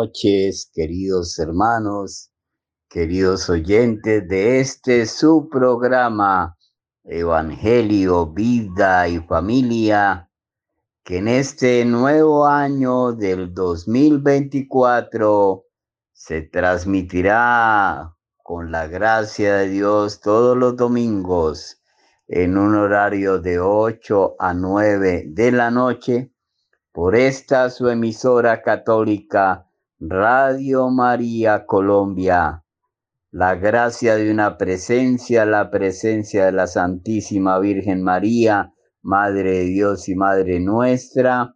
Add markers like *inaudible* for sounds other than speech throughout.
noches, queridos hermanos, queridos oyentes de este su programa Evangelio, Vida y Familia, que en este nuevo año del 2024 se transmitirá con la gracia de Dios todos los domingos en un horario de 8 a 9 de la noche por esta su emisora católica Radio María Colombia. La gracia de una presencia, la presencia de la Santísima Virgen María, Madre de Dios y Madre nuestra,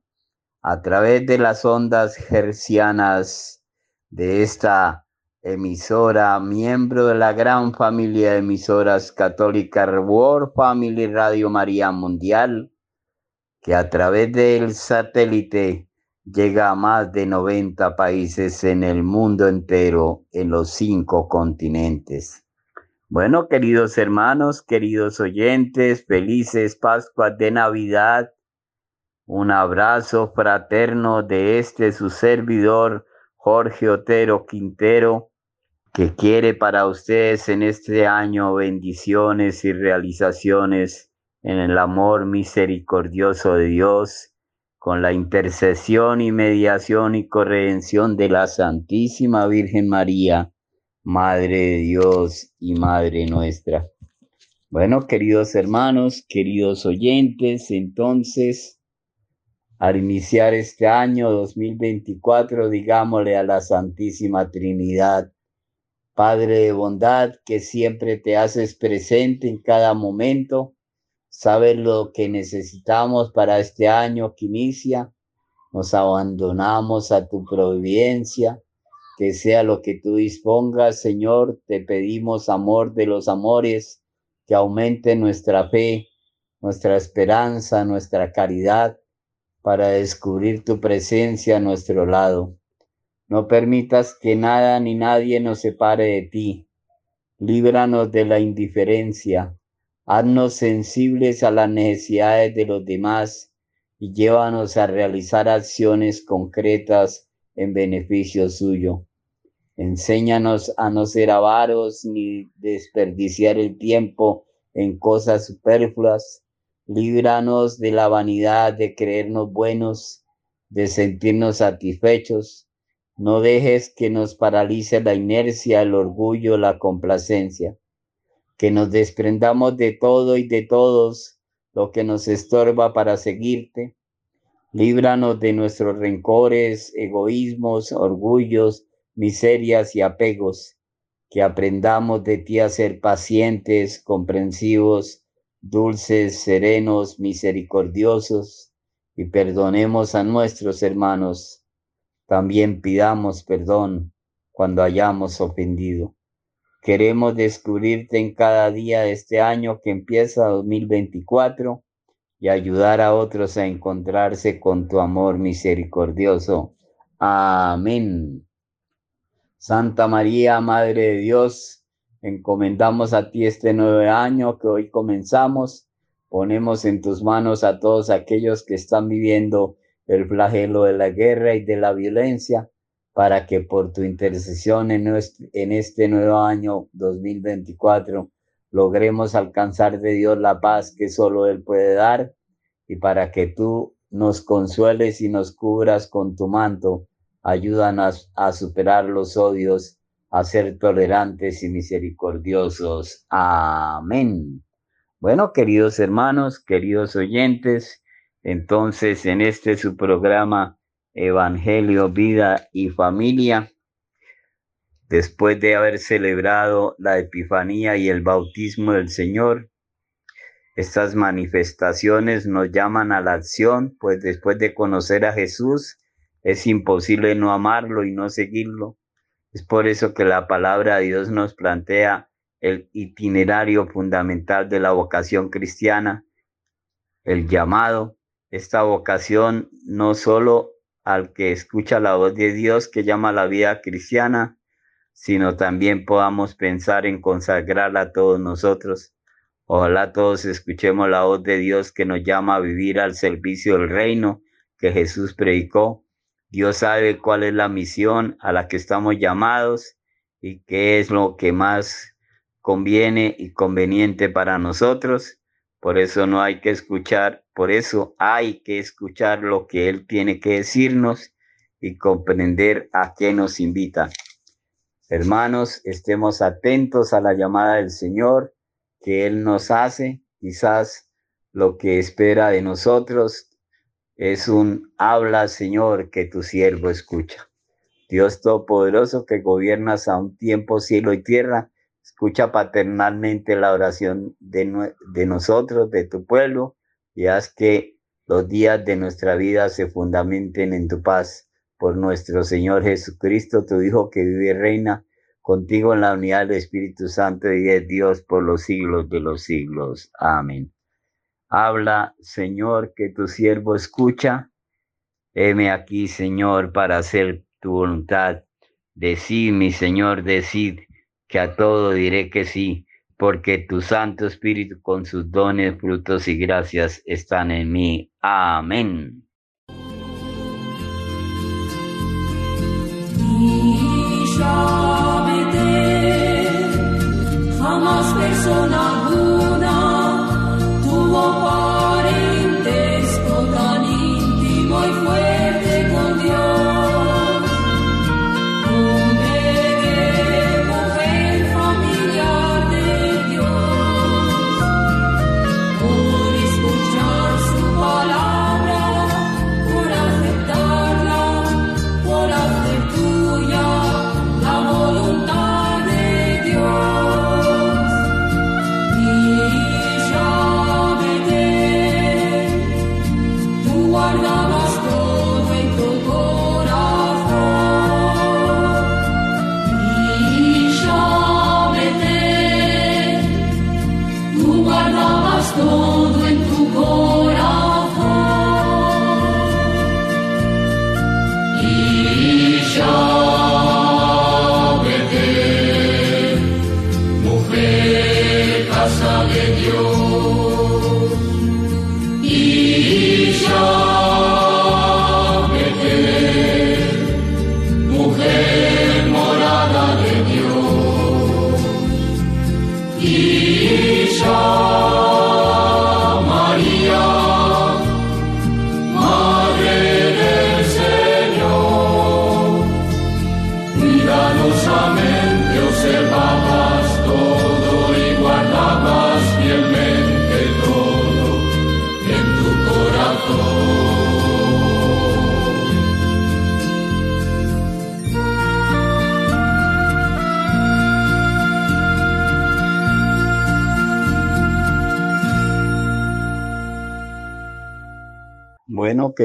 a través de las ondas hercianas de esta emisora, miembro de la gran familia de emisoras católicas World Family Radio María Mundial, que a través del satélite llega a más de 90 países en el mundo entero, en los cinco continentes. Bueno, queridos hermanos, queridos oyentes, felices Pascuas de Navidad. Un abrazo fraterno de este su servidor, Jorge Otero Quintero, que quiere para ustedes en este año bendiciones y realizaciones en el amor misericordioso de Dios, con la intercesión y mediación y corredención de la Santísima Virgen María, Madre de Dios y Madre nuestra. Bueno, queridos hermanos, queridos oyentes, entonces, al iniciar este año 2024, digámosle a la Santísima Trinidad, Padre de bondad, que siempre te haces presente en cada momento, sabes lo que necesitamos para este año que inicia, nos abandonamos a tu providencia, que sea lo que tú dispongas, Señor, te pedimos amor de los amores, que aumente nuestra fe, nuestra esperanza, nuestra caridad, para descubrir tu presencia a nuestro lado. No permitas que nada ni nadie nos separe de ti. Líbranos de la indiferencia. Haznos sensibles a las necesidades de los demás y llévanos a realizar acciones concretas en beneficio suyo. Enséñanos a no ser avaros ni desperdiciar el tiempo en cosas superfluas. Líbranos de la vanidad de creernos buenos, de sentirnos satisfechos. No dejes que nos paralice la inercia, el orgullo, la complacencia. Que nos desprendamos de todo y de todos lo que nos estorba para seguirte. Líbranos de nuestros rencores, egoísmos, orgullos, miserias y apegos. Que aprendamos de ti a ser pacientes, comprensivos, dulces, serenos, misericordiosos y perdonemos a nuestros hermanos también pidamos perdón cuando hayamos ofendido. Queremos descubrirte en cada día de este año que empieza 2024 y ayudar a otros a encontrarse con tu amor misericordioso. Amén. Santa María, Madre de Dios, encomendamos a ti este nuevo año que hoy comenzamos. Ponemos en tus manos a todos aquellos que están viviendo el flagelo de la guerra y de la violencia, para que por tu intercesión en, en este nuevo año 2024 logremos alcanzar de Dios la paz que solo Él puede dar y para que tú nos consueles y nos cubras con tu manto, ayúdanos a superar los odios, a ser tolerantes y misericordiosos. Amén. Bueno, queridos hermanos, queridos oyentes, entonces, en este su programa Evangelio, Vida y Familia, después de haber celebrado la Epifanía y el bautismo del Señor, estas manifestaciones nos llaman a la acción, pues después de conocer a Jesús es imposible no amarlo y no seguirlo. Es por eso que la palabra de Dios nos plantea el itinerario fundamental de la vocación cristiana, el llamado, esta vocación no solo al que escucha la voz de Dios que llama la vida cristiana, sino también podamos pensar en consagrarla a todos nosotros Ojalá todos escuchemos la voz de Dios que nos llama a vivir al servicio del reino que Jesús predicó. Dios sabe cuál es la misión a la que estamos llamados y qué es lo que más conviene y conveniente para nosotros. Por eso no hay que escuchar, por eso hay que escuchar lo que Él tiene que decirnos y comprender a qué nos invita. Hermanos, estemos atentos a la llamada del Señor que Él nos hace, quizás lo que espera de nosotros es un habla, Señor, que tu siervo escucha. Dios Todopoderoso que gobiernas a un tiempo cielo y tierra, escucha paternalmente la oración de, de nosotros, de tu pueblo, y haz que los días de nuestra vida se fundamenten en tu paz por nuestro Señor Jesucristo, tu Hijo que vive y reina contigo en la unidad del Espíritu Santo y de Dios por los siglos de los siglos. Amén. Habla, Señor, que tu siervo escucha. Heme aquí, Señor, para hacer tu voluntad. Decid, mi Señor, decid que a todo diré que sí, porque tu Santo Espíritu con sus dones, frutos y gracias están en mí. Amén.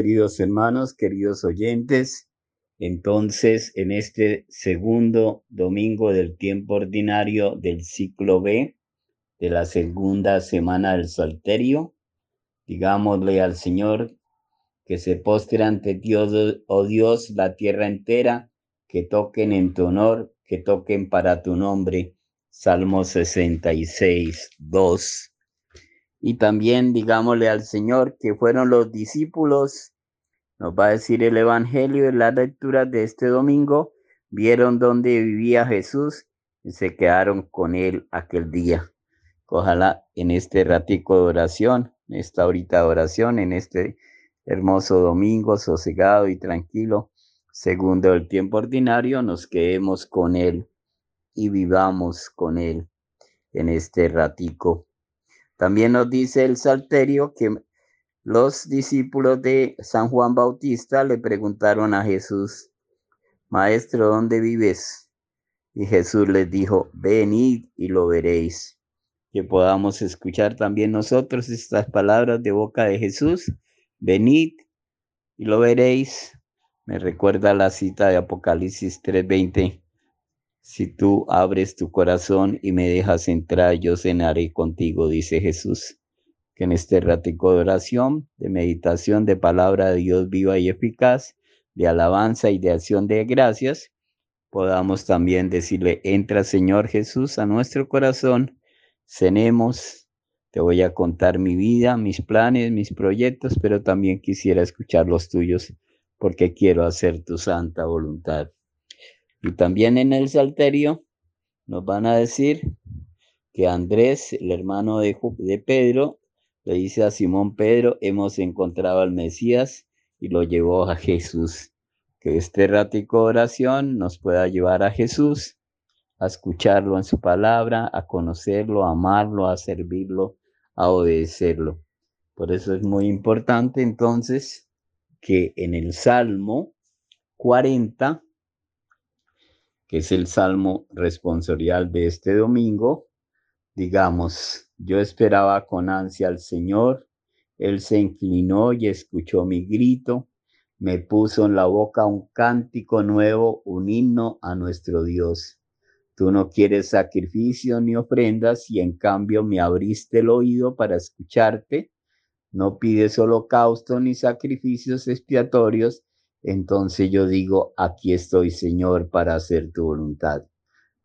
Queridos hermanos, queridos oyentes, entonces en este segundo domingo del tiempo ordinario del ciclo B de la segunda semana del Salterio, digámosle al Señor que se postre ante Dios, oh Dios, la tierra entera, que toquen en tu honor, que toquen para tu nombre. Salmo 66, 2. Y también digámosle al Señor que fueron los discípulos, nos va a decir el Evangelio en la lectura de este domingo, vieron dónde vivía Jesús y se quedaron con él aquel día. Ojalá en este ratico de oración, en esta horita de oración, en este hermoso domingo sosegado y tranquilo, segundo el tiempo ordinario, nos quedemos con él y vivamos con él en este ratico. También nos dice el Salterio que los discípulos de San Juan Bautista le preguntaron a Jesús, Maestro, ¿dónde vives? Y Jesús les dijo, venid y lo veréis. Que podamos escuchar también nosotros estas palabras de boca de Jesús. Venid y lo veréis. Me recuerda la cita de Apocalipsis 3:20. Si tú abres tu corazón y me dejas entrar, yo cenaré contigo, dice Jesús. Que en este ratico de oración, de meditación, de palabra de Dios viva y eficaz, de alabanza y de acción de gracias, podamos también decirle, entra Señor Jesús a nuestro corazón, cenemos, te voy a contar mi vida, mis planes, mis proyectos, pero también quisiera escuchar los tuyos porque quiero hacer tu santa voluntad. Y también en el Salterio nos van a decir que Andrés, el hermano de, de Pedro, le dice a Simón Pedro, hemos encontrado al Mesías y lo llevó a Jesús. Que este ratico oración nos pueda llevar a Jesús, a escucharlo en su palabra, a conocerlo, a amarlo, a servirlo, a obedecerlo. Por eso es muy importante entonces que en el Salmo 40, que es el Salmo responsorial de este domingo, digamos, yo esperaba con ansia al Señor, Él se inclinó y escuchó mi grito, me puso en la boca un cántico nuevo, un himno a nuestro Dios. Tú no quieres sacrificio ni ofrendas y en cambio me abriste el oído para escucharte no pides holocausto ni sacrificios expiatorios, entonces yo digo, aquí estoy, Señor, para hacer tu voluntad.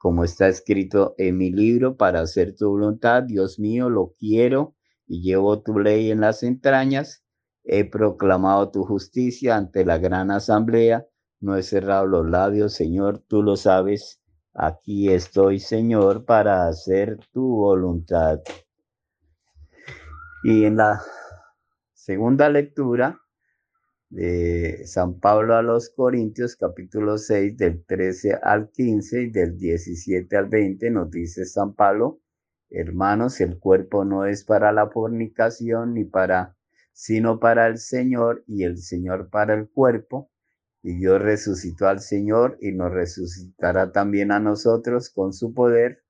Como está escrito en mi libro, para hacer tu voluntad, Dios mío, lo quiero y llevo tu ley en las entrañas. He proclamado tu justicia ante la gran asamblea. No he cerrado los labios, Señor, tú lo sabes. Aquí estoy, Señor, para hacer tu voluntad. Y en la Segunda lectura de San Pablo a los Corintios, capítulo 6, del 13 al 15 y del 17 al 20, nos dice San Pablo, hermanos, el cuerpo no es para la fornicación ni para, sino para el Señor y el Señor para el cuerpo. Y Dios resucitó al Señor y nos resucitará también a nosotros con su poder.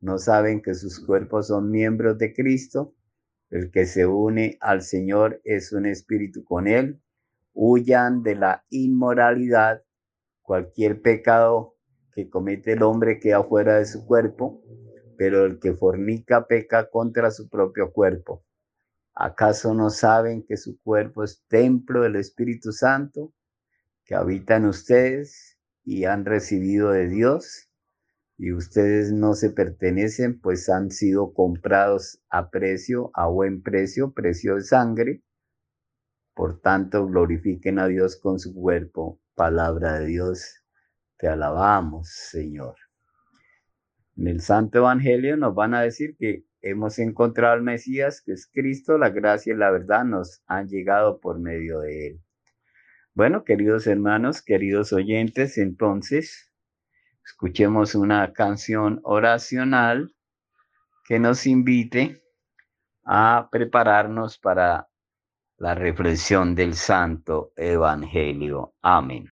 No saben que sus cuerpos son miembros de Cristo el que se une al Señor es un espíritu con Él. Huyan de la inmoralidad. Cualquier pecado que comete el hombre queda fuera de su cuerpo, pero el que fornica peca contra su propio cuerpo. ¿Acaso no saben que su cuerpo es templo del Espíritu Santo que habita en ustedes y han recibido de Dios? y ustedes no se pertenecen, pues han sido comprados a precio, a buen precio, precio de sangre. Por tanto, glorifiquen a Dios con su cuerpo. Palabra de Dios, te alabamos, Señor. En el Santo Evangelio nos van a decir que hemos encontrado al Mesías, que es Cristo, la gracia y la verdad nos han llegado por medio de él. Bueno, queridos hermanos, queridos oyentes, entonces escuchemos una canción oracional que nos invite a prepararnos para la reflexión del Santo Evangelio. Amén.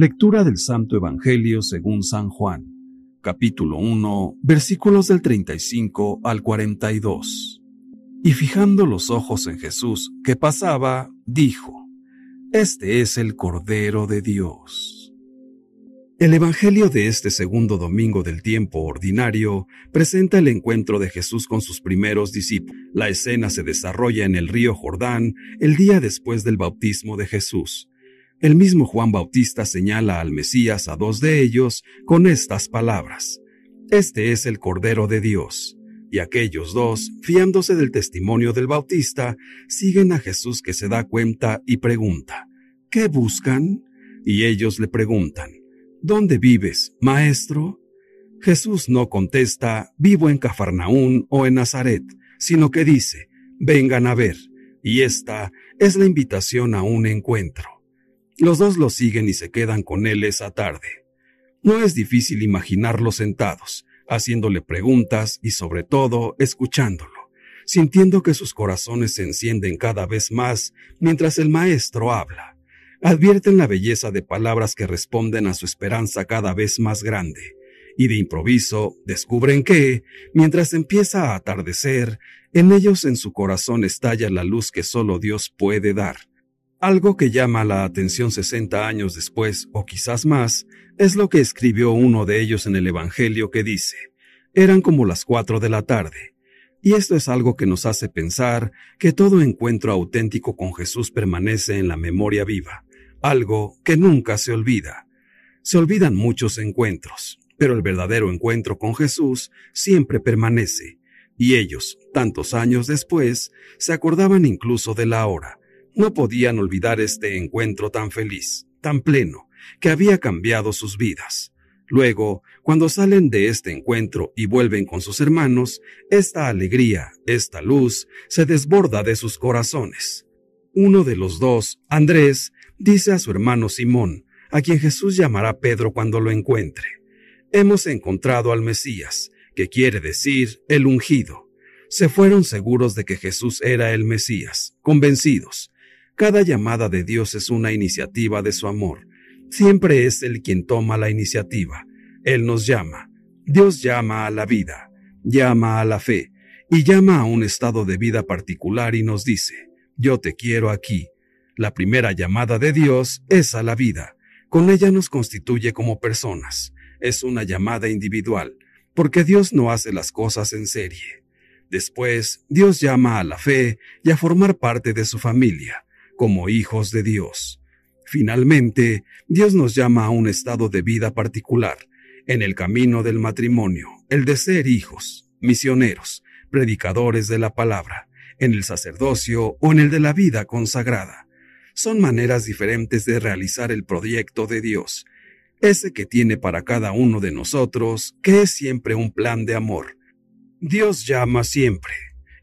Lectura del Santo Evangelio según San Juan, capítulo 1, versículos del 35 al 42. Y fijando los ojos en Jesús que pasaba, dijo, Este es el Cordero de Dios. El Evangelio de este segundo domingo del tiempo ordinario presenta el encuentro de Jesús con sus primeros discípulos. La escena se desarrolla en el río Jordán el día después del bautismo de Jesús. El mismo Juan Bautista señala al Mesías a dos de ellos con estas palabras. Este es el Cordero de Dios. Y aquellos dos, fiándose del testimonio del Bautista, siguen a Jesús que se da cuenta y pregunta, ¿qué buscan? Y ellos le preguntan, ¿dónde vives, maestro? Jesús no contesta, vivo en Cafarnaún o en Nazaret, sino que dice, vengan a ver. Y esta es la invitación a un encuentro. Los dos lo siguen y se quedan con él esa tarde. No es difícil imaginarlos sentados, haciéndole preguntas y sobre todo escuchándolo, sintiendo que sus corazones se encienden cada vez más mientras el maestro habla. Advierten la belleza de palabras que responden a su esperanza cada vez más grande, y de improviso descubren que, mientras empieza a atardecer, en ellos en su corazón estalla la luz que solo Dios puede dar. Algo que llama la atención 60 años después, o quizás más, es lo que escribió uno de ellos en el Evangelio que dice, eran como las cuatro de la tarde. Y esto es algo que nos hace pensar que todo encuentro auténtico con Jesús permanece en la memoria viva, algo que nunca se olvida. Se olvidan muchos encuentros, pero el verdadero encuentro con Jesús siempre permanece, y ellos, tantos años después, se acordaban incluso de la hora, no podían olvidar este encuentro tan feliz, tan pleno, que había cambiado sus vidas. Luego, cuando salen de este encuentro y vuelven con sus hermanos, esta alegría, esta luz, se desborda de sus corazones. Uno de los dos, Andrés, dice a su hermano Simón, a quien Jesús llamará Pedro cuando lo encuentre, Hemos encontrado al Mesías, que quiere decir el ungido. Se fueron seguros de que Jesús era el Mesías, convencidos, cada llamada de Dios es una iniciativa de su amor. Siempre es Él quien toma la iniciativa. Él nos llama. Dios llama a la vida, llama a la fe y llama a un estado de vida particular y nos dice, yo te quiero aquí. La primera llamada de Dios es a la vida. Con ella nos constituye como personas. Es una llamada individual, porque Dios no hace las cosas en serie. Después, Dios llama a la fe y a formar parte de su familia como hijos de Dios. Finalmente, Dios nos llama a un estado de vida particular, en el camino del matrimonio, el de ser hijos, misioneros, predicadores de la palabra, en el sacerdocio o en el de la vida consagrada. Son maneras diferentes de realizar el proyecto de Dios, ese que tiene para cada uno de nosotros, que es siempre un plan de amor. Dios llama siempre,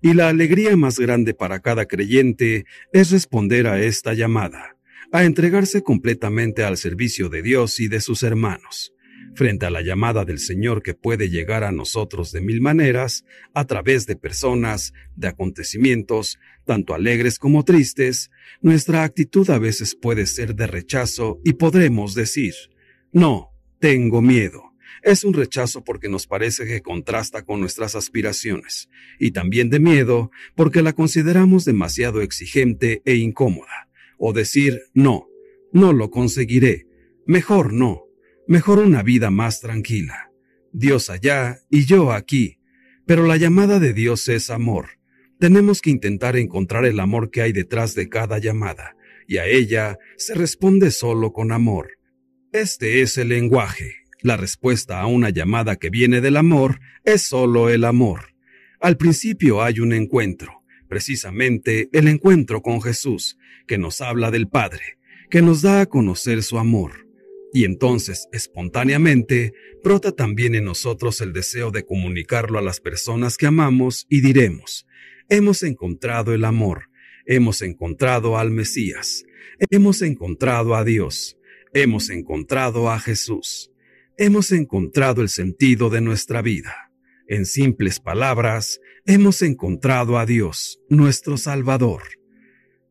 y la alegría más grande para cada creyente es responder a esta llamada, a entregarse completamente al servicio de Dios y de sus hermanos. Frente a la llamada del Señor que puede llegar a nosotros de mil maneras, a través de personas, de acontecimientos, tanto alegres como tristes, nuestra actitud a veces puede ser de rechazo y podremos decir, no, tengo miedo, Es un rechazo porque nos parece que contrasta con nuestras aspiraciones, y también de miedo porque la consideramos demasiado exigente e incómoda, o decir no, no lo conseguiré, mejor no, mejor una vida más tranquila. Dios allá y yo aquí, pero la llamada de Dios es amor. Tenemos que intentar encontrar el amor que hay detrás de cada llamada, y a ella se responde solo con amor. Este es el lenguaje. La respuesta a una llamada que viene del amor es solo el amor. Al principio hay un encuentro, precisamente el encuentro con Jesús, que nos habla del Padre, que nos da a conocer su amor. Y entonces, espontáneamente, brota también en nosotros el deseo de comunicarlo a las personas que amamos y diremos, hemos encontrado el amor, hemos encontrado al Mesías, hemos encontrado a Dios, hemos encontrado a Jesús, hemos encontrado el sentido de nuestra vida. En simples palabras, hemos encontrado a Dios, nuestro Salvador.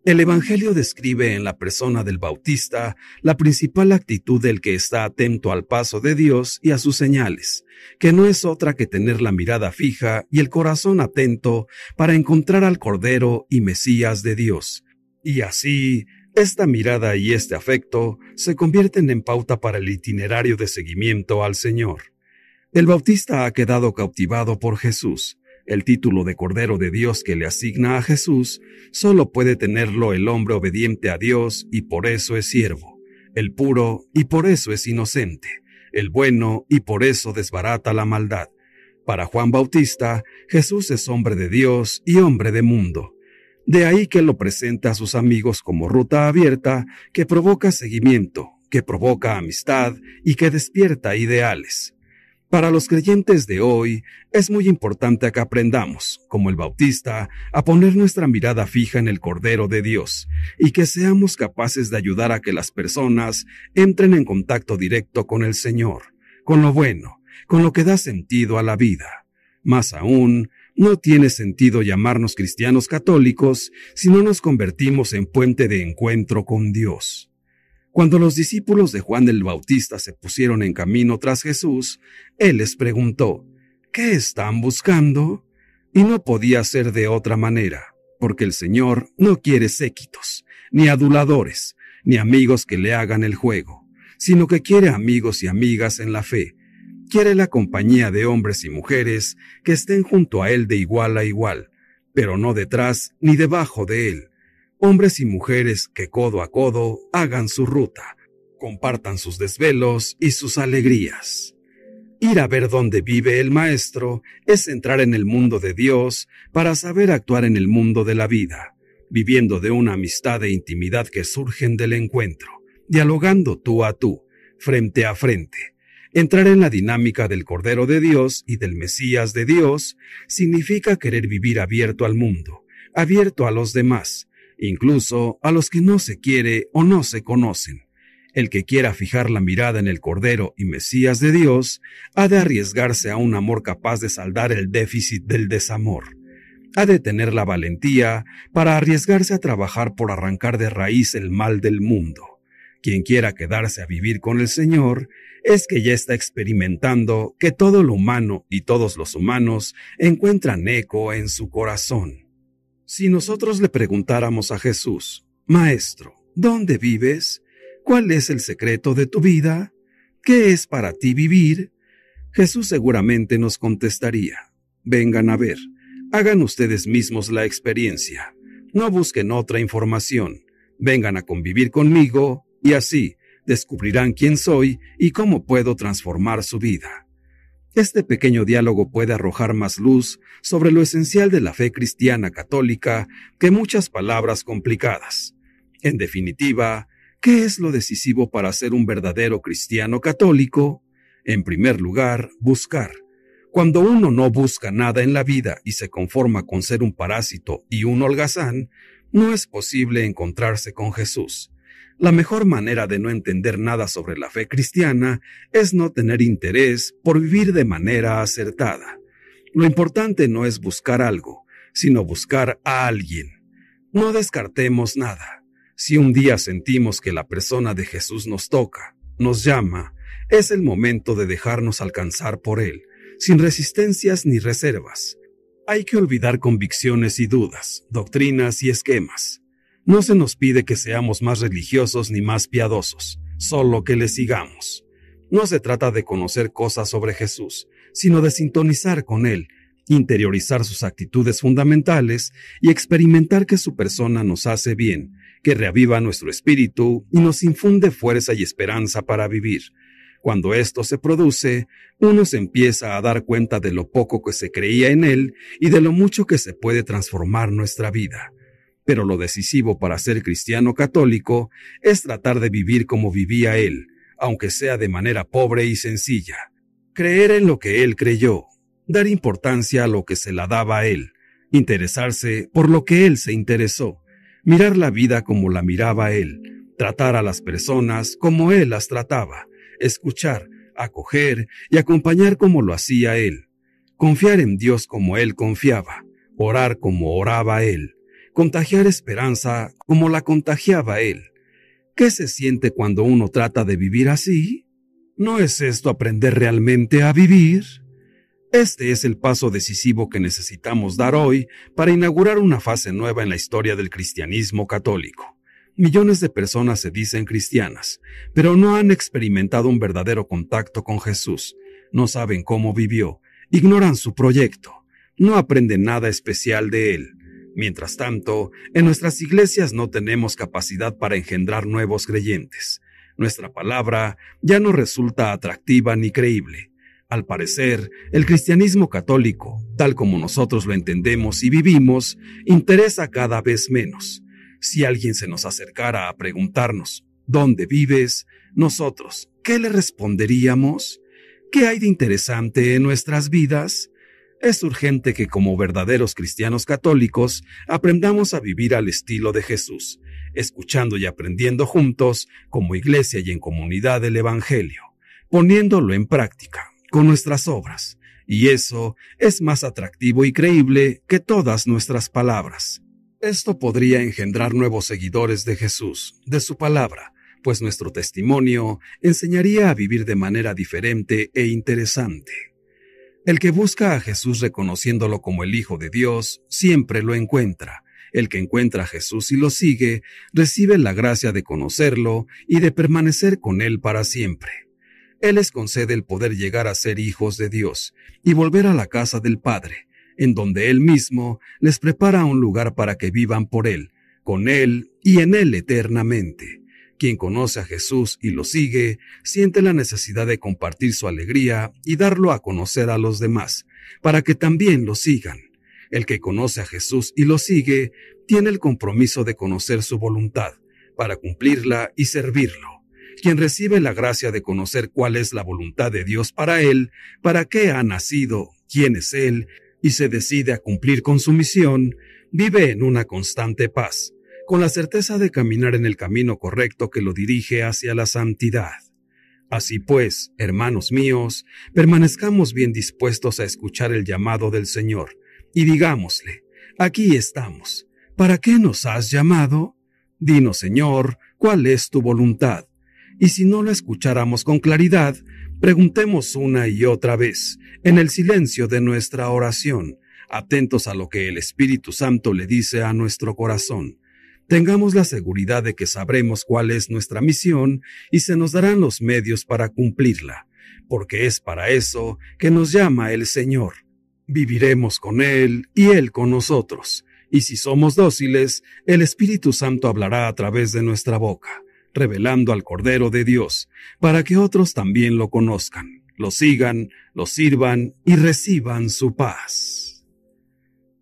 El Evangelio describe en la persona del Bautista la principal actitud del que está atento al paso de Dios y a sus señales, que no es otra que tener la mirada fija y el corazón atento para encontrar al Cordero y Mesías de Dios. Y así, esta mirada y este afecto se convierten en pauta para el itinerario de seguimiento al Señor. El Bautista ha quedado cautivado por Jesús, el título de Cordero de Dios que le asigna a Jesús solo puede tenerlo el hombre obediente a Dios y por eso es siervo, el puro y por eso es inocente, el bueno y por eso desbarata la maldad. Para Juan Bautista, Jesús es hombre de Dios y hombre de mundo. De ahí que lo presenta a sus amigos como ruta abierta que provoca seguimiento, que provoca amistad y que despierta ideales. Para los creyentes de hoy, es muy importante que aprendamos, como el Bautista, a poner nuestra mirada fija en el Cordero de Dios y que seamos capaces de ayudar a que las personas entren en contacto directo con el Señor, con lo bueno, con lo que da sentido a la vida. Más aún, no tiene sentido llamarnos cristianos católicos si no nos convertimos en puente de encuentro con Dios. Cuando los discípulos de Juan el Bautista se pusieron en camino tras Jesús, él les preguntó, ¿qué están buscando? Y no podía ser de otra manera, porque el Señor no quiere séquitos, ni aduladores, ni amigos que le hagan el juego, sino que quiere amigos y amigas en la fe, quiere la compañía de hombres y mujeres que estén junto a Él de igual a igual, pero no detrás ni debajo de Él, hombres y mujeres que codo a codo hagan su ruta, compartan sus desvelos y sus alegrías. Ir a ver dónde vive el Maestro es entrar en el mundo de Dios para saber actuar en el mundo de la vida, viviendo de una amistad e intimidad que surgen del encuentro, dialogando tú a tú, frente a frente. Entrar en la dinámica del Cordero de Dios y del Mesías de Dios significa querer vivir abierto al mundo, abierto a los demás, incluso a los que no se quiere o no se conocen. El que quiera fijar la mirada en el Cordero y Mesías de Dios ha de arriesgarse a un amor capaz de saldar el déficit del desamor. Ha de tener la valentía para arriesgarse a trabajar por arrancar de raíz el mal del mundo. Quien quiera quedarse a vivir con el Señor es que ya está experimentando que todo lo humano y todos los humanos encuentran eco en su corazón. Si nosotros le preguntáramos a Jesús, Maestro, ¿dónde vives? ¿Cuál es el secreto de tu vida? ¿Qué es para ti vivir? Jesús seguramente nos contestaría, vengan a ver, hagan ustedes mismos la experiencia, no busquen otra información, vengan a convivir conmigo y así descubrirán quién soy y cómo puedo transformar su vida. Este pequeño diálogo puede arrojar más luz sobre lo esencial de la fe cristiana católica que muchas palabras complicadas. En definitiva, ¿qué es lo decisivo para ser un verdadero cristiano católico? En primer lugar, buscar. Cuando uno no busca nada en la vida y se conforma con ser un parásito y un holgazán, no es posible encontrarse con Jesús. La mejor manera de no entender nada sobre la fe cristiana es no tener interés por vivir de manera acertada. Lo importante no es buscar algo, sino buscar a alguien. No descartemos nada. Si un día sentimos que la persona de Jesús nos toca, nos llama, Es el momento de dejarnos alcanzar por Él, sin resistencias ni reservas. Hay que olvidar convicciones y dudas, doctrinas y esquemas. No se nos pide que seamos más religiosos ni más piadosos, solo que le sigamos. No se trata de conocer cosas sobre Jesús, sino de sintonizar con Él, interiorizar sus actitudes fundamentales y experimentar que su persona nos hace bien, que reaviva nuestro espíritu y nos infunde fuerza y esperanza para vivir. Cuando esto se produce, uno se empieza a dar cuenta de lo poco que se creía en él y de lo mucho que se puede transformar nuestra vida. Pero lo decisivo para ser cristiano católico es tratar de vivir como vivía él, aunque sea de manera pobre y sencilla. Creer en lo que él creyó, dar importancia a lo que se la daba a él, interesarse por lo que él se interesó, mirar la vida como la miraba él, tratar a las personas como él las trataba, escuchar, acoger y acompañar como lo hacía él, confiar en Dios como él confiaba, orar como oraba él, contagiar esperanza como la contagiaba él. ¿Qué se siente cuando uno trata de vivir así? ¿No es esto aprender realmente a vivir? Este es el paso decisivo que necesitamos dar hoy para inaugurar una fase nueva en la historia del cristianismo católico. Millones de personas se dicen cristianas, pero no han experimentado un verdadero contacto con Jesús, no saben cómo vivió, ignoran su proyecto, no aprenden nada especial de él. Mientras tanto, en nuestras iglesias no tenemos capacidad para engendrar nuevos creyentes. Nuestra palabra ya no resulta atractiva ni creíble. Al parecer, el cristianismo católico, tal como nosotros lo entendemos y vivimos, interesa cada vez menos. Si alguien se nos acercara a preguntarnos, ¿dónde vives? Nosotros, ¿qué le responderíamos? ¿Qué hay de interesante en nuestras vidas? Es urgente que como verdaderos cristianos católicos aprendamos a vivir al estilo de Jesús, escuchando y aprendiendo juntos, como iglesia y en comunidad el Evangelio, poniéndolo en práctica con nuestras obras, y eso es más atractivo y creíble que todas nuestras palabras. Esto podría engendrar nuevos seguidores de Jesús, de su palabra, pues nuestro testimonio enseñaría a vivir de manera diferente e interesante. El que busca a Jesús reconociéndolo como el Hijo de Dios, siempre lo encuentra. El que encuentra a Jesús y lo sigue, recibe la gracia de conocerlo y de permanecer con él para siempre. Él les concede el poder llegar a ser hijos de Dios y volver a la casa del Padre, en donde Él mismo les prepara un lugar para que vivan por Él, con Él y en Él eternamente. Quien conoce a Jesús y lo sigue, siente la necesidad de compartir su alegría y darlo a conocer a los demás, para que también lo sigan. El que conoce a Jesús y lo sigue, tiene el compromiso de conocer su voluntad, para cumplirla y servirlo quien recibe la gracia de conocer cuál es la voluntad de Dios para él, para qué ha nacido, quién es él, y se decide a cumplir con su misión, vive en una constante paz, con la certeza de caminar en el camino correcto que lo dirige hacia la santidad. Así pues, hermanos míos, permanezcamos bien dispuestos a escuchar el llamado del Señor, y digámosle, aquí estamos. ¿Para qué nos has llamado? Dinos, Señor, cuál es tu voluntad y si no lo escucháramos con claridad, preguntemos una y otra vez, en el silencio de nuestra oración, atentos a lo que el Espíritu Santo le dice a nuestro corazón. Tengamos la seguridad de que sabremos cuál es nuestra misión y se nos darán los medios para cumplirla, porque es para eso que nos llama el Señor. Viviremos con Él y Él con nosotros, y si somos dóciles, el Espíritu Santo hablará a través de nuestra boca revelando al Cordero de Dios, para que otros también lo conozcan, lo sigan, lo sirvan y reciban su paz.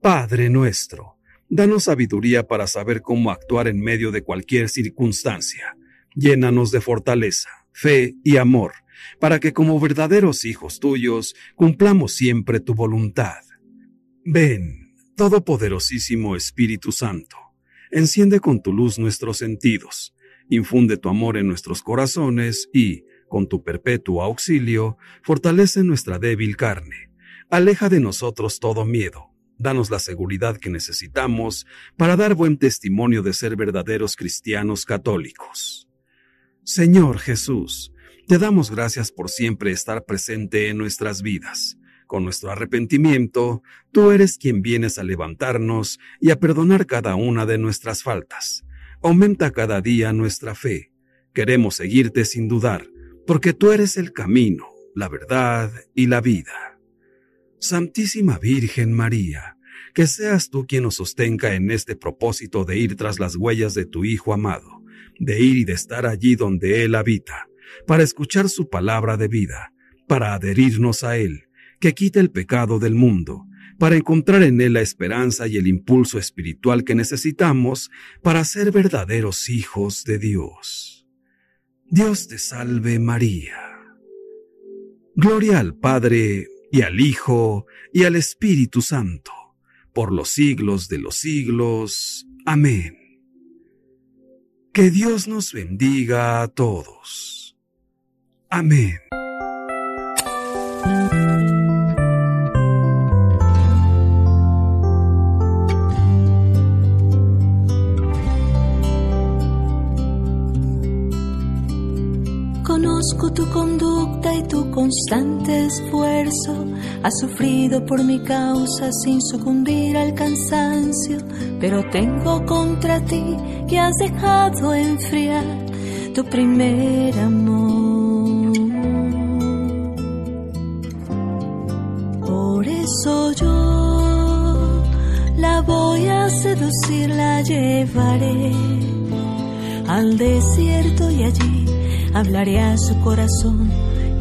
Padre nuestro, danos sabiduría para saber cómo actuar en medio de cualquier circunstancia. Llénanos de fortaleza, fe y amor, para que como verdaderos hijos tuyos cumplamos siempre tu voluntad. Ven, Todopoderosísimo Espíritu Santo, enciende con tu luz nuestros sentidos, Infunde tu amor en nuestros corazones y, con tu perpetuo auxilio, fortalece nuestra débil carne. Aleja de nosotros todo miedo. Danos la seguridad que necesitamos para dar buen testimonio de ser verdaderos cristianos católicos. Señor Jesús, te damos gracias por siempre estar presente en nuestras vidas. Con nuestro arrepentimiento, tú eres quien vienes a levantarnos y a perdonar cada una de nuestras faltas. Aumenta cada día nuestra fe. Queremos seguirte sin dudar, porque tú eres el camino, la verdad y la vida. Santísima Virgen María, que seas tú quien nos sostenga en este propósito de ir tras las huellas de tu Hijo amado, de ir y de estar allí donde Él habita, para escuchar su palabra de vida, para adherirnos a Él, que quita el pecado del mundo, para encontrar en Él la esperanza y el impulso espiritual que necesitamos para ser verdaderos hijos de Dios. Dios te salve María. Gloria al Padre y al Hijo y al Espíritu Santo, por los siglos de los siglos. Amén. Que Dios nos bendiga a todos. Amén. Conozco tu constante esfuerzo. Has sufrido por mi causa sin sucumbir al cansancio. Pero tengo contra ti que has dejado enfriar tu primer amor. Por eso yo la voy a seducir, la llevaré al desierto y allí hablaré a su corazón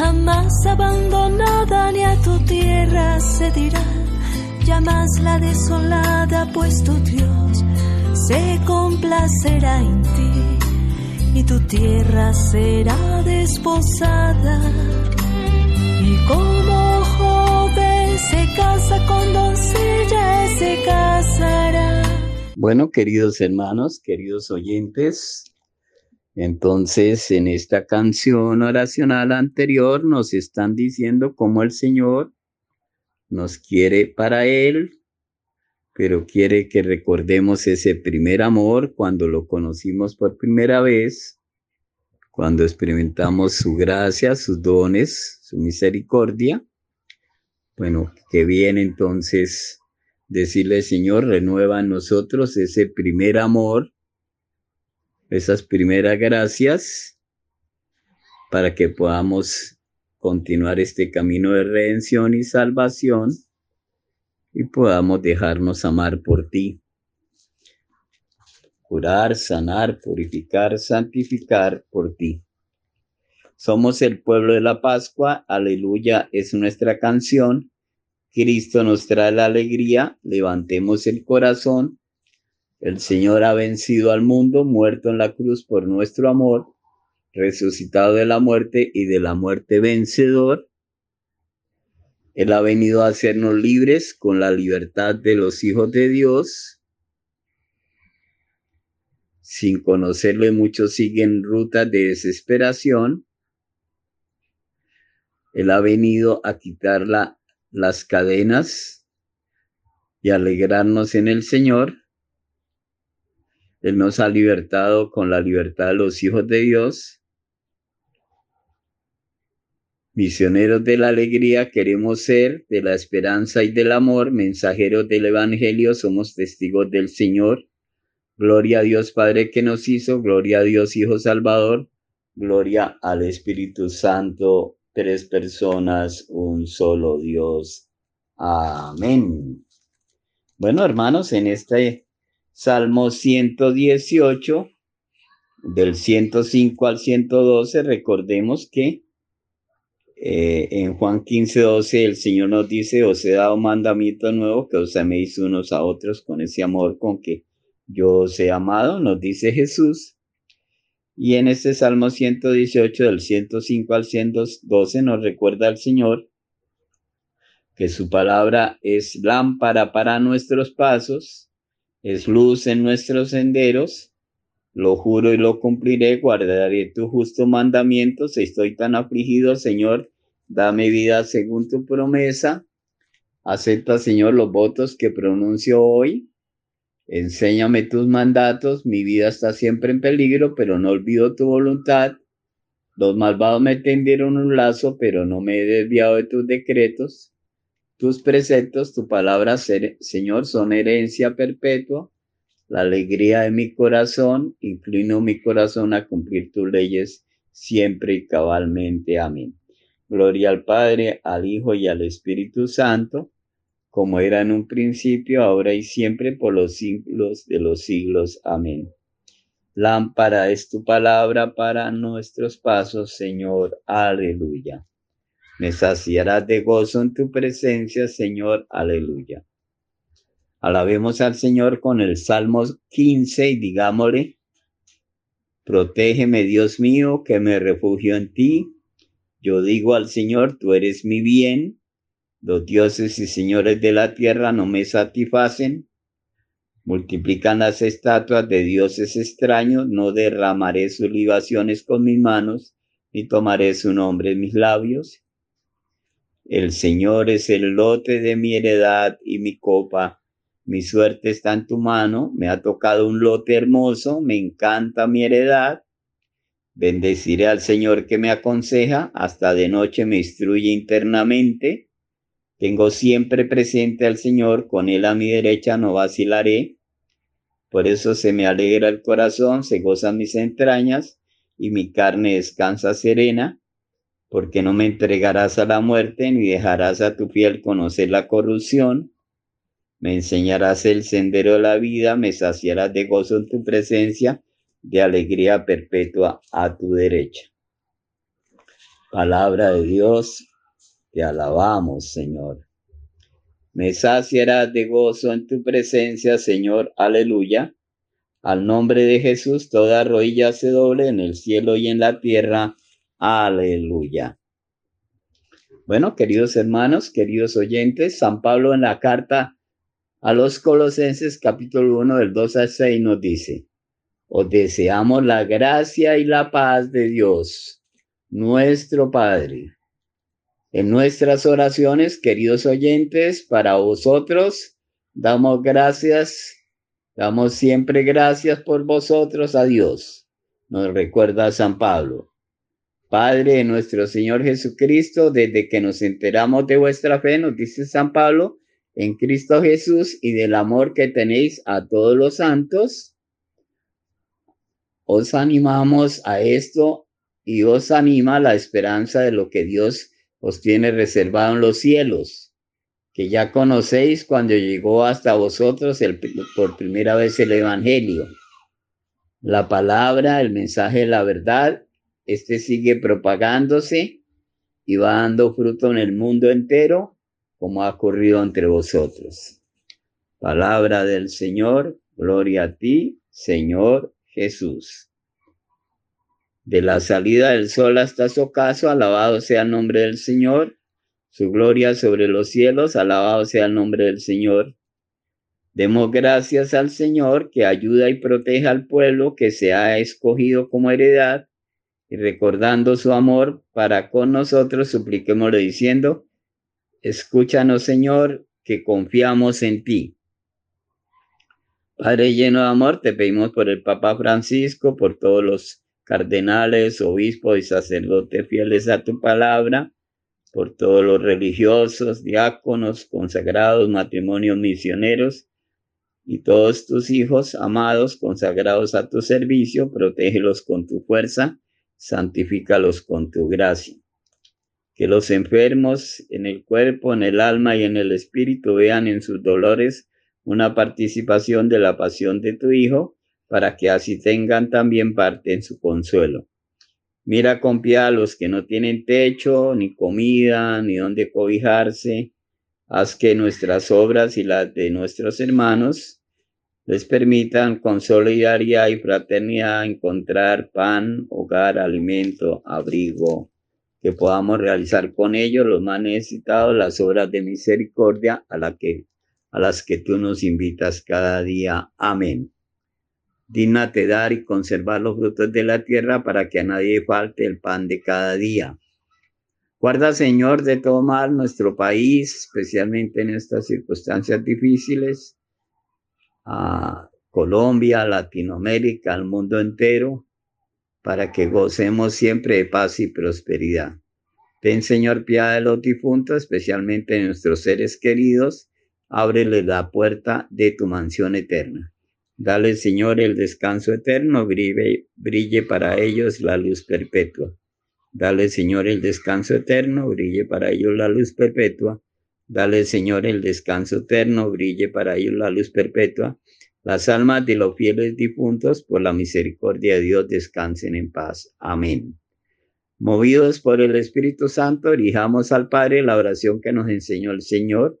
jamás abandonada ni a tu tierra se dirá. Llamas la desolada pues tu Dios se complacerá en ti. Y tu tierra será desposada. Y como joven se casa con doncella se casará. Bueno, queridos hermanos, queridos oyentes, entonces, en esta canción oracional anterior nos están diciendo cómo el Señor nos quiere para Él, pero quiere que recordemos ese primer amor cuando lo conocimos por primera vez, cuando experimentamos su gracia, sus dones, su misericordia. Bueno, que bien entonces decirle, Señor, renueva en nosotros ese primer amor esas primeras gracias para que podamos continuar este camino de redención y salvación y podamos dejarnos amar por ti. Curar, sanar, purificar, santificar por ti. Somos el pueblo de la Pascua, aleluya es nuestra canción. Cristo nos trae la alegría, levantemos el corazón el Señor ha vencido al mundo, muerto en la cruz por nuestro amor, resucitado de la muerte y de la muerte vencedor. Él ha venido a hacernos libres con la libertad de los hijos de Dios. Sin conocerle, muchos siguen rutas de desesperación. Él ha venido a quitar las cadenas y alegrarnos en el Señor. Él nos ha libertado con la libertad de los hijos de Dios. Misioneros de la alegría queremos ser, de la esperanza y del amor, mensajeros del Evangelio, somos testigos del Señor. Gloria a Dios Padre que nos hizo, gloria a Dios Hijo Salvador, gloria al Espíritu Santo, tres personas, un solo Dios. Amén. Bueno, hermanos, en este Salmo 118, del 105 al 112, recordemos que eh, en Juan 15, 12 el Señor nos dice, os he dado mandamiento nuevo, que os améis unos a otros con ese amor con que yo os he amado, nos dice Jesús. Y en este Salmo 118 del 105 al 112 nos recuerda al Señor que su palabra es lámpara para nuestros pasos, es luz en nuestros senderos. Lo juro y lo cumpliré, guardaré tus justos mandamientos. Estoy tan afligido, Señor, dame vida según tu promesa. Acepta, Señor, los votos que pronuncio hoy Enséñame tus mandatos, mi vida está siempre en peligro, pero no olvido tu voluntad. Los malvados me tendieron un lazo, pero no me he desviado de tus decretos. Tus preceptos, tu palabra, Señor, son herencia perpetua. La alegría de mi corazón, inclino mi corazón a cumplir tus leyes siempre y cabalmente. Amén. Gloria al Padre, al Hijo y al Espíritu Santo como era en un principio, ahora y siempre, por los siglos de los siglos. Amén. Lámpara es tu palabra para nuestros pasos, Señor. Aleluya. Me saciarás de gozo en tu presencia, Señor. Aleluya. Alabemos al Señor con el Salmo 15 y digámosle, protégeme, Dios mío, que me refugio en ti. Yo digo al Señor, tú eres mi bien los dioses y señores de la tierra no me satisfacen. Multiplican las estatuas de dioses extraños, no derramaré sus libaciones con mis manos, ni tomaré su nombre en mis labios. El Señor es el lote de mi heredad y mi copa. Mi suerte está en tu mano, me ha tocado un lote hermoso, me encanta mi heredad. Bendeciré al Señor que me aconseja, hasta de noche me instruye internamente. Tengo siempre presente al Señor, con Él a mi derecha no vacilaré. Por eso se me alegra el corazón, se gozan mis entrañas y mi carne descansa serena, porque no me entregarás a la muerte ni dejarás a tu piel conocer la corrupción. Me enseñarás el sendero de la vida, me saciarás de gozo en tu presencia, de alegría perpetua a tu derecha. Palabra de Dios, te alabamos, Señor. Me saciarás de gozo en tu presencia, Señor. Aleluya. Al nombre de Jesús, toda rodilla se doble en el cielo y en la tierra. Aleluya. Bueno, queridos hermanos, queridos oyentes, San Pablo en la carta a los Colosenses capítulo 1 del 2 al 6 nos dice, os deseamos la gracia y la paz de Dios, nuestro Padre en nuestras oraciones, queridos oyentes, para vosotros damos gracias, damos siempre gracias por vosotros a Dios. Nos recuerda San Pablo. Padre de nuestro Señor Jesucristo, desde que nos enteramos de vuestra fe, nos dice San Pablo, en Cristo Jesús y del amor que tenéis a todos los santos, os animamos a esto y os anima la esperanza de lo que Dios os tiene reservado en los cielos, que ya conocéis cuando llegó hasta vosotros por primera vez el Evangelio. La palabra, el mensaje de la verdad, este sigue propagándose y va dando fruto en el mundo entero, como ha ocurrido entre vosotros. Palabra del Señor, gloria a ti, Señor Jesús de la salida del sol hasta su ocaso, alabado sea el nombre del Señor, su gloria sobre los cielos, alabado sea el nombre del Señor. Demos gracias al Señor que ayuda y protege al pueblo que se ha escogido como heredad y recordando su amor para con nosotros, supliquémosle diciendo, escúchanos Señor, que confiamos en ti. Padre lleno de amor, te pedimos por el Papa Francisco, por todos los cardenales, obispos y sacerdotes fieles a tu palabra, por todos los religiosos, diáconos, consagrados, matrimonios misioneros y todos tus hijos amados, consagrados a tu servicio, protégelos con tu fuerza, santifícalos con tu gracia. Que los enfermos en el cuerpo, en el alma y en el espíritu vean en sus dolores una participación de la pasión de tu Hijo, para que así tengan también parte en su consuelo. Mira con piedad a los que no tienen techo, ni comida, ni donde cobijarse. Haz que nuestras obras y las de nuestros hermanos les permitan con solidaridad y fraternidad encontrar pan, hogar, alimento, abrigo, que podamos realizar con ellos los más necesitados las obras de misericordia a, que, a las que tú nos invitas cada día. Amén. Dígnate dar y conservar los frutos de la tierra para que a nadie falte el pan de cada día. Guarda, Señor, de todo mal nuestro país, especialmente en estas circunstancias difíciles, a Colombia, Latinoamérica, al mundo entero, para que gocemos siempre de paz y prosperidad. Ten, Señor, piedad de los difuntos, especialmente de nuestros seres queridos. Ábrele la puerta de tu mansión eterna. Dale, Señor, el descanso eterno, brille, brille para ellos la luz perpetua. Dale, Señor, el descanso eterno, brille para ellos la luz perpetua. Dale, Señor, el descanso eterno, brille para ellos la luz perpetua. Las almas de los fieles difuntos, por la misericordia de Dios, descansen en paz. Amén. Movidos por el Espíritu Santo, dirijamos al Padre la oración que nos enseñó el Señor.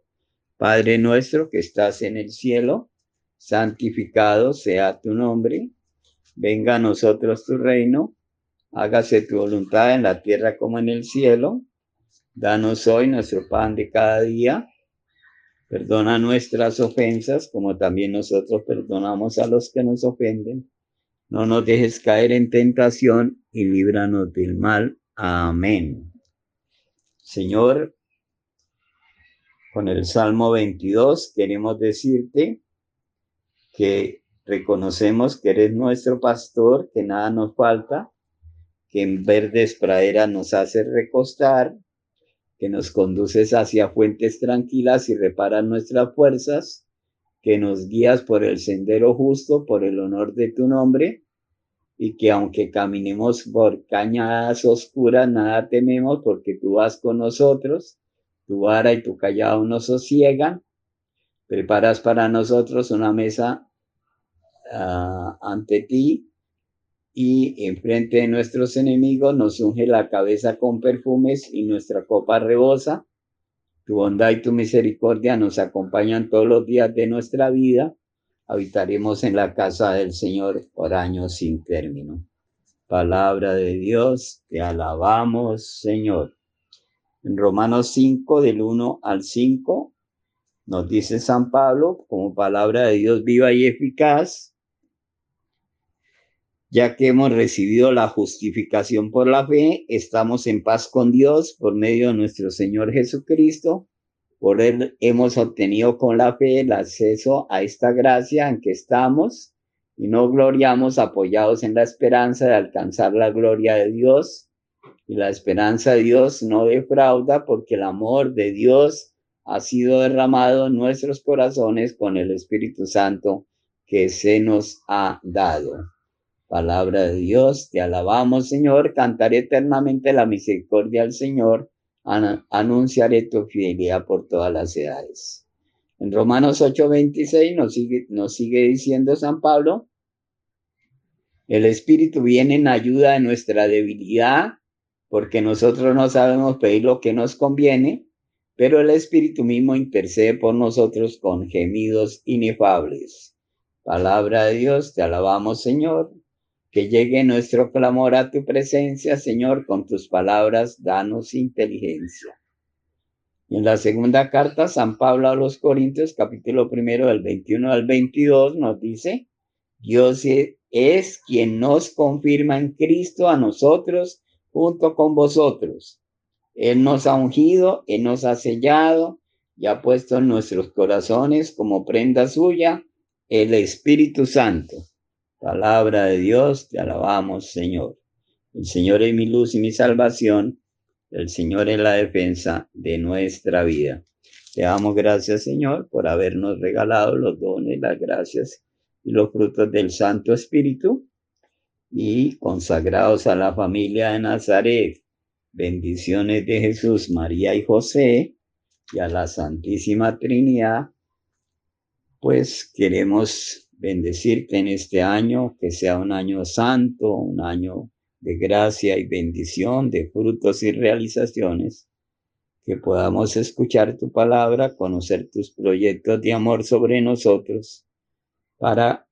Padre nuestro que estás en el cielo, santificado sea tu nombre, venga a nosotros tu reino, hágase tu voluntad en la tierra como en el cielo. Danos hoy nuestro pan de cada día, perdona nuestras ofensas como también nosotros perdonamos a los que nos ofenden. No nos dejes caer en tentación y líbranos del mal. Amén. Señor, con el Salmo 22 queremos decirte, que reconocemos que eres nuestro pastor, que nada nos falta, que en verdes praderas nos hace recostar, que nos conduces hacia fuentes tranquilas y reparas nuestras fuerzas, que nos guías por el sendero justo, por el honor de tu nombre, y que aunque caminemos por cañadas oscuras, nada tememos porque tú vas con nosotros, tu vara y tu callado nos sosiegan, Preparas para nosotros una mesa uh, ante ti y enfrente de nuestros enemigos nos unge la cabeza con perfumes y nuestra copa rebosa. Tu bondad y tu misericordia nos acompañan todos los días de nuestra vida. Habitaremos en la casa del Señor por años sin término. Palabra de Dios, te alabamos, Señor. En Romanos 5, del 1 al 5, nos dice San Pablo, como palabra de Dios viva y eficaz, ya que hemos recibido la justificación por la fe, estamos en paz con Dios por medio de nuestro Señor Jesucristo. Por él hemos obtenido con la fe el acceso a esta gracia en que estamos y no gloriamos apoyados en la esperanza de alcanzar la gloria de Dios. Y la esperanza de Dios no defrauda porque el amor de Dios ha sido derramado en nuestros corazones con el Espíritu Santo que se nos ha dado. Palabra de Dios, te alabamos Señor, cantaré eternamente la misericordia del Señor, anunciaré tu fidelidad por todas las edades. En Romanos 8:26 nos sigue, nos sigue diciendo San Pablo, el Espíritu viene en ayuda de nuestra debilidad, porque nosotros no sabemos pedir lo que nos conviene, pero el Espíritu mismo intercede por nosotros con gemidos inefables. Palabra de Dios, te alabamos Señor, que llegue nuestro clamor a tu presencia, Señor, con tus palabras, danos inteligencia. en la segunda carta, San Pablo a los Corintios, capítulo primero, del 21 al 22, nos dice, Dios es quien nos confirma en Cristo a nosotros junto con vosotros él nos ha ungido, Él nos ha sellado y ha puesto en nuestros corazones como prenda suya el Espíritu Santo. Palabra de Dios, te alabamos, Señor. El Señor es mi luz y mi salvación. El Señor es la defensa de nuestra vida. Te damos gracias, Señor, por habernos regalado los dones, las gracias y los frutos del Santo Espíritu y consagrados a la familia de Nazaret bendiciones de Jesús, María y José y a la Santísima Trinidad, pues queremos bendecirte en este año, que sea un año santo, un año de gracia y bendición, de frutos y realizaciones, que podamos escuchar tu palabra, conocer tus proyectos de amor sobre nosotros, para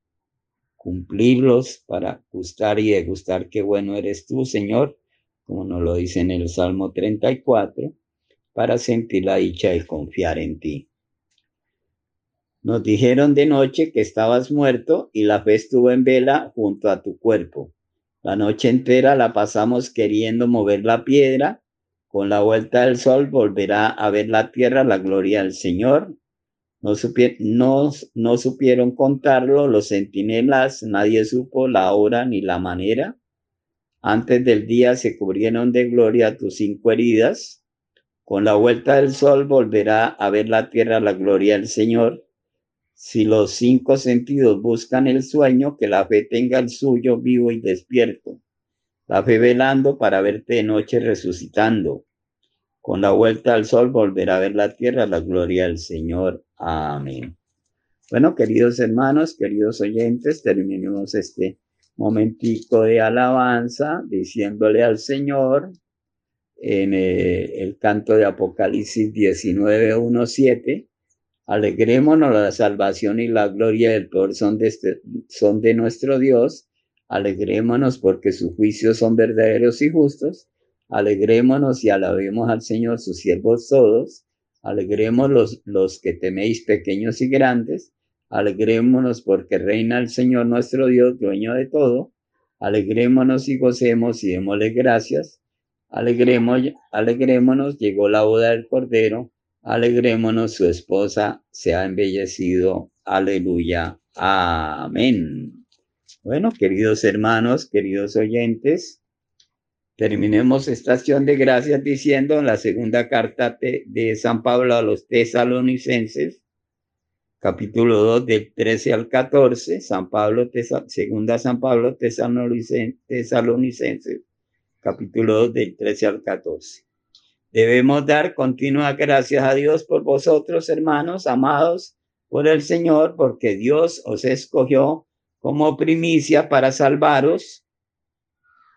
cumplirlos, para gustar y degustar qué bueno eres tú, Señor, como nos lo dice en el Salmo 34, para sentir la dicha de confiar en ti. Nos dijeron de noche que estabas muerto y la fe estuvo en vela junto a tu cuerpo. La noche entera la pasamos queriendo mover la piedra. Con la vuelta del sol volverá a ver la tierra la gloria del Señor. No, no, no supieron contarlo los centinelas, nadie supo la hora ni la manera. Antes del día se cubrieron de gloria tus cinco heridas. Con la vuelta del sol volverá a ver la tierra la gloria del Señor. Si los cinco sentidos buscan el sueño, que la fe tenga el suyo vivo y despierto. La fe velando para verte de noche resucitando. Con la vuelta al sol volverá a ver la tierra la gloria del Señor. Amén. Bueno, queridos hermanos, queridos oyentes, terminemos este momentico de alabanza diciéndole al Señor en eh, el canto de Apocalipsis 19, 1, 7 Alegrémonos, la salvación y la gloria del poder son de, este, son de nuestro Dios. Alegrémonos porque sus juicios son verdaderos y justos. Alegrémonos y alabemos al Señor, sus siervos todos. Alegremos los, los que teméis pequeños y grandes. Alegrémonos porque reina el Señor nuestro Dios, dueño de todo. Alegrémonos y gocemos y démosle gracias. Alegremos, alegrémonos, llegó la boda del Cordero Alegrémonos, su esposa se ha embellecido. Aleluya. Amén. Bueno, queridos hermanos, queridos oyentes, terminemos esta acción de gracias diciendo en la segunda carta de San Pablo a los tesalonicenses, capítulo 2 del 13 al 14, San Pablo, segunda San Pablo tesalonicenses, capítulo 2 del 13 al 14. Debemos dar continuas gracias a Dios por vosotros, hermanos, amados por el Señor, porque Dios os escogió como primicia para salvaros,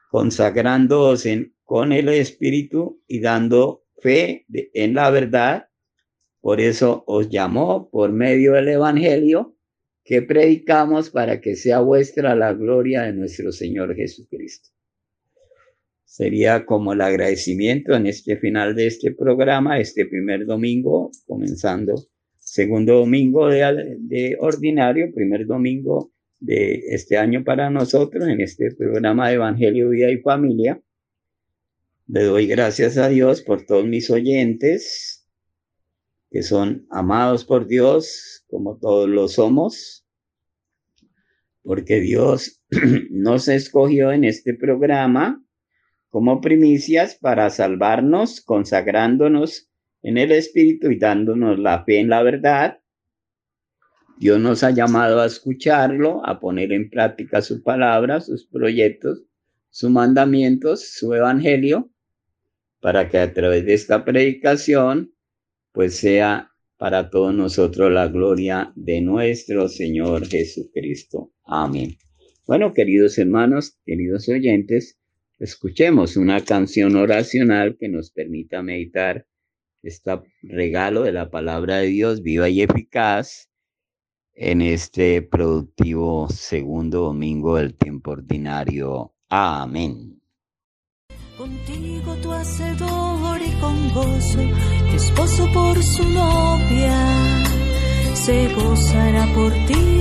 consagrándoos con el Espíritu y dando fe en la verdad. Por eso os llamó por medio del Evangelio que predicamos para que sea vuestra la gloria de nuestro Señor Jesucristo sería como el agradecimiento en este final de este programa, este primer domingo, comenzando segundo domingo de, de, ordinario, primer domingo de este año para nosotros en este programa de Evangelio, Vida y Familia. Le doy gracias a Dios por todos mis oyentes que son amados por Dios como todos lo somos, porque Dios *clears throat* nos escogió en este programa como primicias para salvarnos, consagrándonos en el Espíritu y dándonos la fe en la verdad. Dios nos ha llamado a escucharlo, a poner en práctica su palabra, sus proyectos, sus mandamientos, su evangelio, para que a través de esta predicación, pues sea para todos nosotros la gloria de nuestro Señor Jesucristo. Amén. Bueno, queridos hermanos, queridos oyentes, Escuchemos una canción oracional que nos permita meditar este regalo de la palabra de Dios viva y eficaz en este productivo segundo domingo del tiempo ordinario. Amén. Contigo tu hacedor y con gozo, esposo por su novia, se gozará por ti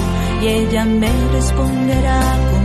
y ella me responderá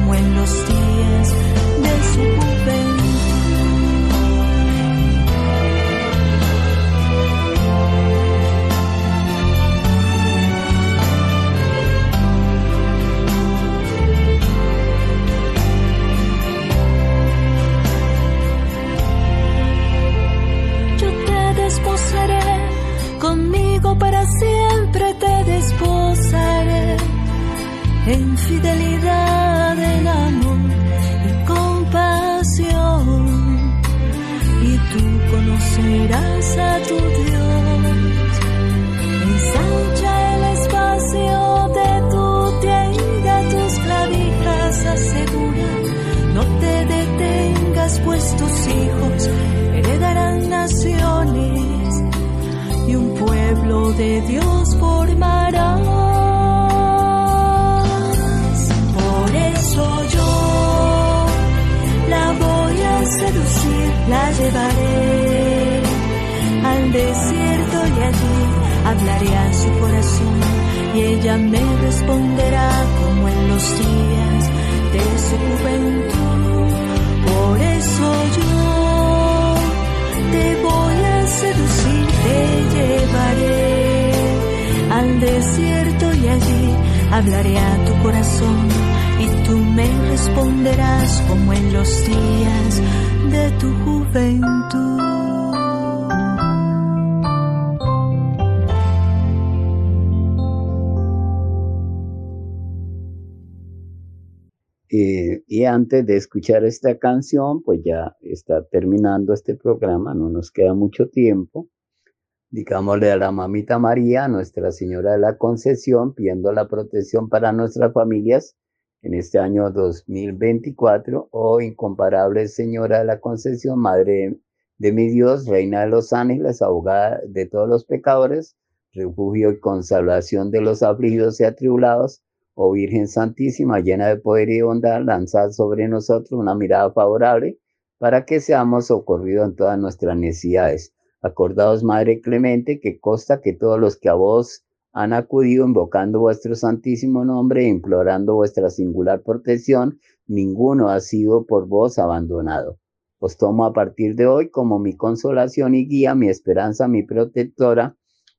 de escuchar esta canción, pues ya está terminando este programa, no nos queda mucho tiempo. Digámosle a la mamita María, Nuestra Señora de la Concesión, pidiendo la protección para nuestras familias en este año 2024. Oh, incomparable Señora de la Concesión, Madre de mi Dios, Reina de los ángeles, abogada de todos los pecadores, refugio y consolación de los afligidos y atribulados Oh Virgen Santísima, llena de poder y bondad, lanzad sobre nosotros una mirada favorable para que seamos socorridos en todas nuestras necesidades. Acordaos, Madre Clemente, que consta que todos los que a vos han acudido invocando vuestro santísimo nombre e implorando vuestra singular protección, ninguno ha sido por vos abandonado. Os tomo a partir de hoy como mi consolación y guía, mi esperanza, mi protectora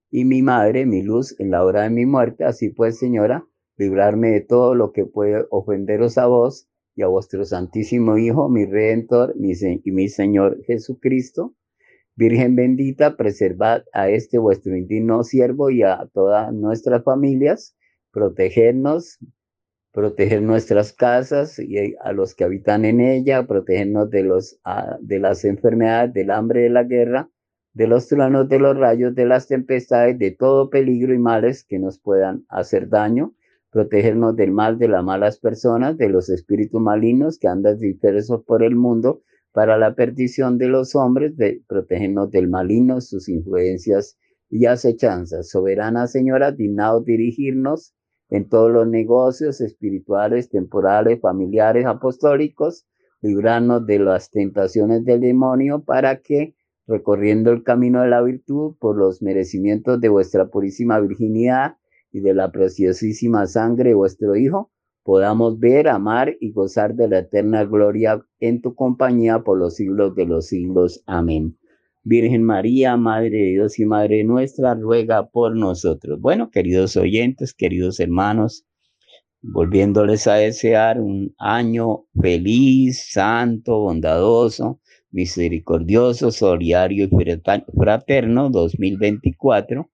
y mi madre, mi luz en la hora de mi muerte. Así pues, Señora, librarme de todo lo que puede ofenderos a vos y a vuestro Santísimo Hijo, mi Redentor mi y mi Señor Jesucristo. Virgen bendita, preservad a este vuestro indigno siervo y a todas nuestras familias, protegernos, proteger nuestras casas y a los que habitan en ella, protegernos de, los, de las enfermedades, del hambre, de la guerra, de los truenos, de los rayos, de las tempestades, de todo peligro y males que nos puedan hacer daño protegernos del mal de las malas personas, de los espíritus malignos que andan dispersos por el mundo para la perdición de los hombres, de protegernos del maligno, sus influencias y acechanzas. Soberana Señora, dignaos dirigirnos en todos los negocios espirituales, temporales, familiares, apostólicos, librarnos de las tentaciones del demonio para que, recorriendo el camino de la virtud por los merecimientos de vuestra purísima virginidad, y de la preciosísima sangre de vuestro Hijo, podamos ver, amar y gozar de la eterna gloria en tu compañía por los siglos de los siglos. Amén. Virgen María, Madre de Dios y Madre nuestra, ruega por nosotros. Bueno, queridos oyentes, queridos hermanos, volviéndoles a desear un año feliz, santo, bondadoso, misericordioso, solidario y fraterno 2024,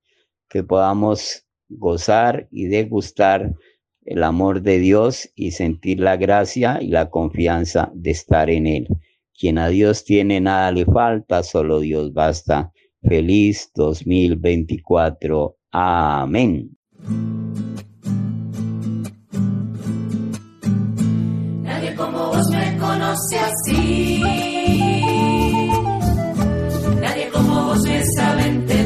que podamos gozar y degustar el amor de Dios y sentir la gracia y la confianza de estar en Él. Quien a Dios tiene nada le falta, solo Dios basta. Feliz 2024. Amén. Nadie como vos me conoce así. Nadie como vos me sabe entender.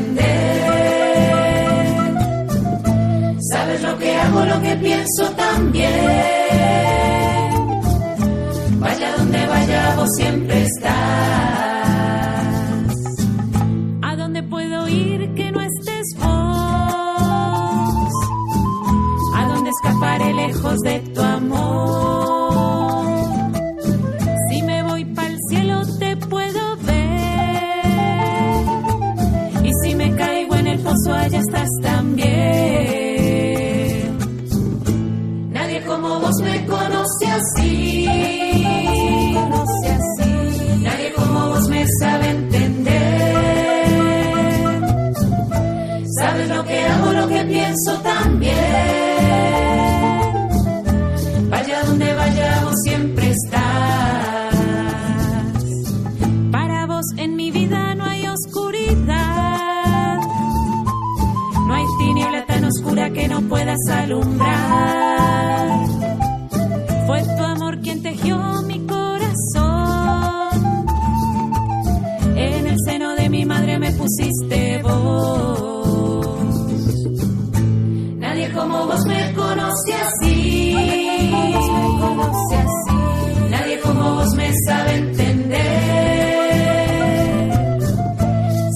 Lo que pienso también. Vaya donde vaya, vos siempre estás. ¿A dónde puedo ir que no estés vos? ¿A dónde escaparé lejos de tu puedas alumbrar. Fue tu amor quien tejió mi corazón. En el seno de mi madre me pusiste vos. Nadie como vos me conoce así. Nadie como vos me sabe entender.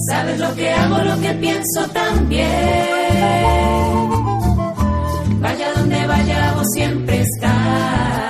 Sabes lo que hago, lo que pienso también. Estás.